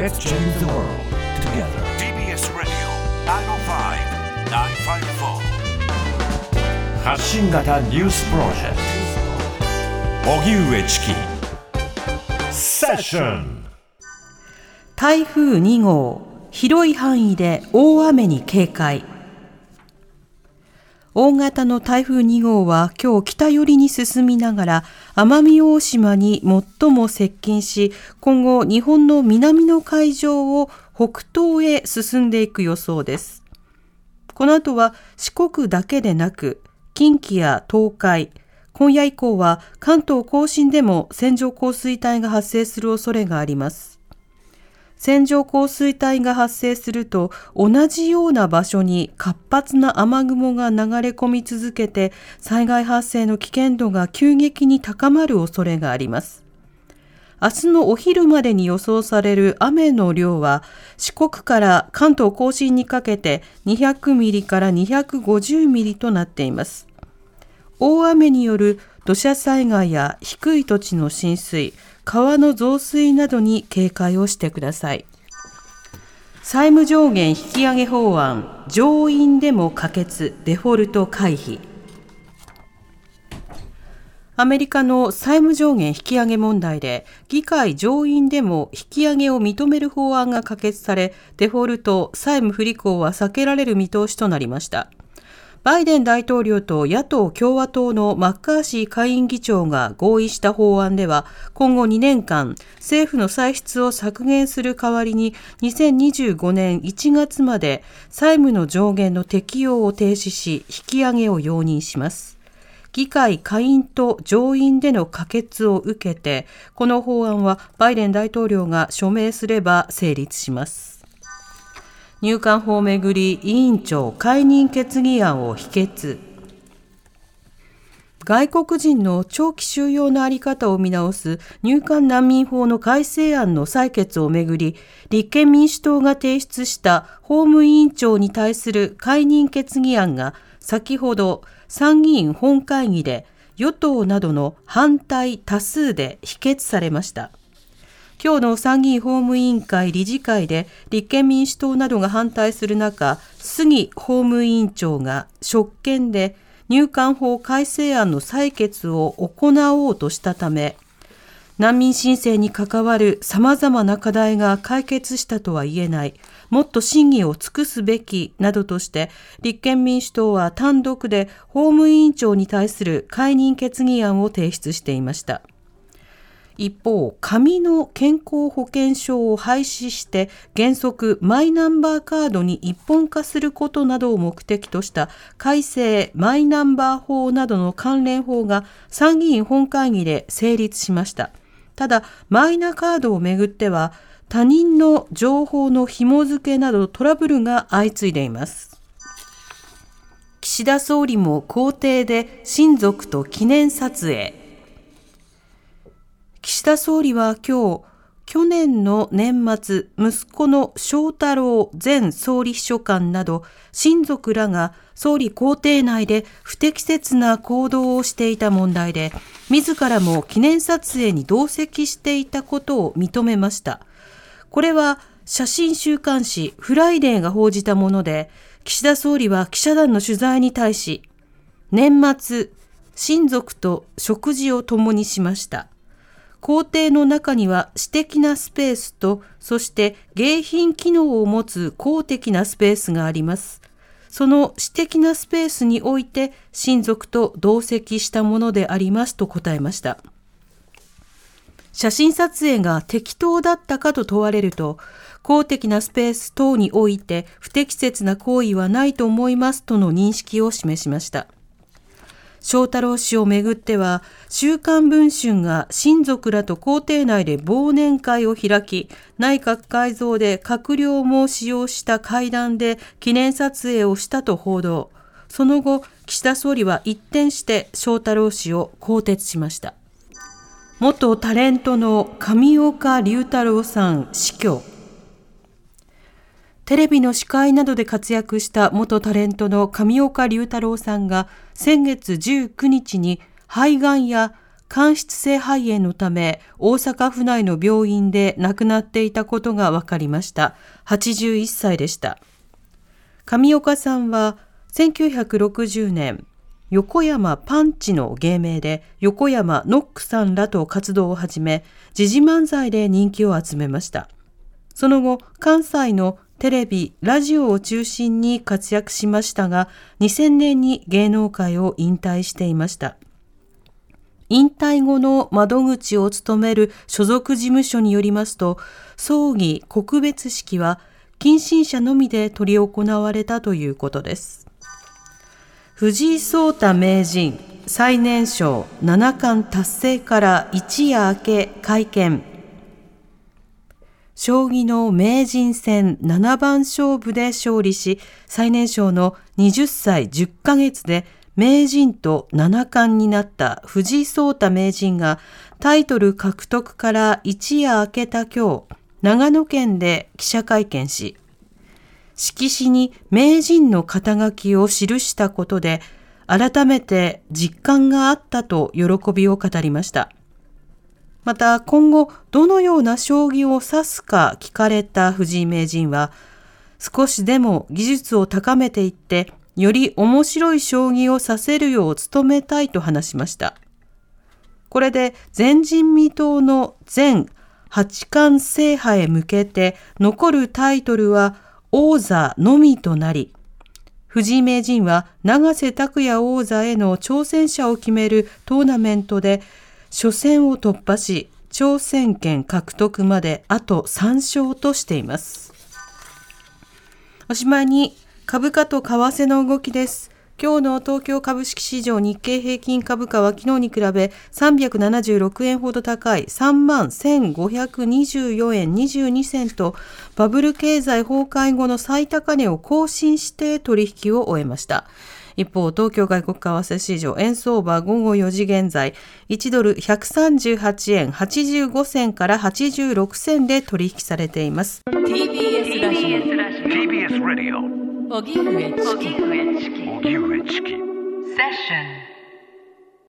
Let's change the world together. TBS Radio 905-954発信型ニュースプロジェクト荻上チキセッション台風2号広い範囲で大雨に警戒大型の台風2号は今日北寄りに進みながら奄美大島に最も接近し今後日本の南の海上を北東へ進んでいく予想です。この後は四国だけでなく近畿や東海今夜以降は関東甲信でも線状降水帯が発生する恐れがあります。線状降水帯が発生すると同じような場所に活発な雨雲が流れ込み続けて災害発生の危険度が急激に高まる恐れがあります。明日のお昼までに予想される雨の量は四国から関東甲信にかけて200ミリから250ミリとなっています。大雨による土砂災害や低い土地の浸水川の増水などに警戒をしてください。債務上限引き上げ法案、上院でも可決、デフォルト回避。アメリカの債務上限引き上げ問題で、議会上院でも引き上げを認める法案が可決され、デフォルト、債務不履行は避けられる見通しとなりました。バイデン大統領と野党・共和党のマッカーシー下院議長が合意した法案では、今後2年間、政府の歳出を削減する代わりに、2025年1月まで債務の上限の適用を停止し、引き上げを容認します。議会下院と上院での可決を受けて、この法案はバイデン大統領が署名すれば成立します。入管法めぐり委員長解任決議案を否決外国人の長期収容のあり方を見直す入管難民法の改正案の採決をめぐり、立憲民主党が提出した法務委員長に対する解任決議案が先ほど参議院本会議で与党などの反対多数で否決されました。今日の参議院法務委員会理事会で立憲民主党などが反対する中、杉法務委員長が職権で入管法改正案の採決を行おうとしたため、難民申請に関わる様々な課題が解決したとは言えない、もっと審議を尽くすべきなどとして、立憲民主党は単独で法務委員長に対する解任決議案を提出していました。一方、紙の健康保険証を廃止して原則マイナンバーカードに一本化することなどを目的とした改正マイナンバー法などの関連法が参議院本会議で成立しました。ただ、マイナカードをめぐっては他人の情報の紐付けなどトラブルが相次いでいます。岸田総理も公邸で親族と記念撮影。岸田総理は今日、去年の年末、息子の翔太郎前総理秘書官など、親族らが総理公邸内で不適切な行動をしていた問題で、自らも記念撮影に同席していたことを認めました。これは写真週刊誌フライデーが報じたもので、岸田総理は記者団の取材に対し、年末、親族と食事を共にしました。公邸の中には私的なスペースと、そして迎賓機能を持つ公的なスペースがあります。その私的なスペースにおいて親族と同席したものでありますと答えました。写真撮影が適当だったかと問われると、公的なスペース等において不適切な行為はないと思いますとの認識を示しました。翔太郎氏をめぐっては、週刊文春が親族らと公邸内で忘年会を開き、内閣改造で閣僚も使用した会談で記念撮影をしたと報道。その後、岸田総理は一転して翔太郎氏を更迭しました。元タレントの上岡龍太郎さん死去。テレビの司会などで活躍した元タレントの上岡龍太郎さんが先月19日に肺がんや間質性肺炎のため大阪府内の病院で亡くなっていたことが分かりました。81歳でした。上岡さんは1960年、横山パンチの芸名で横山ノックさんらと活動を始め、時事漫才で人気を集めました。その後、関西のテレビ、ラジオを中心に活躍しましたが、2000年に芸能界を引退していました。引退後の窓口を務める所属事務所によりますと、葬儀告別式は近親者のみで執り行われたということです。藤井聡太名人最年少七冠達成から一夜明け会見。将棋の名人戦七番勝負で勝利し、最年少の20歳10ヶ月で名人と七冠になった藤井聡太名人がタイトル獲得から一夜明けた今日、長野県で記者会見し、色紙に名人の肩書きを記したことで、改めて実感があったと喜びを語りました。また今後どのような将棋を指すか聞かれた藤井名人は、少しでも技術を高めていってより面白い将棋を指せるよう努めたいと話しました。これで前人未到の全八冠制覇へ向けて残るタイトルは王座のみとなり、藤井名人は永瀬拓也王座への挑戦者を決めるトーナメントで初戦を突破し、挑戦権獲得まであと3勝としています。おしまいに株価と為替の動きです。今日の東京株式市場日経平均株価は昨日に比べ376円ほど高い3万1524円22銭とバブル経済崩壊後の最高値を更新して取引を終えました。一方、東京外国為替市場円相場午後4時現在、1ドル138円85銭から86銭で取引されています。TBS ラジオ。TBS ラジオ荻上チキ。荻上チキ。セッション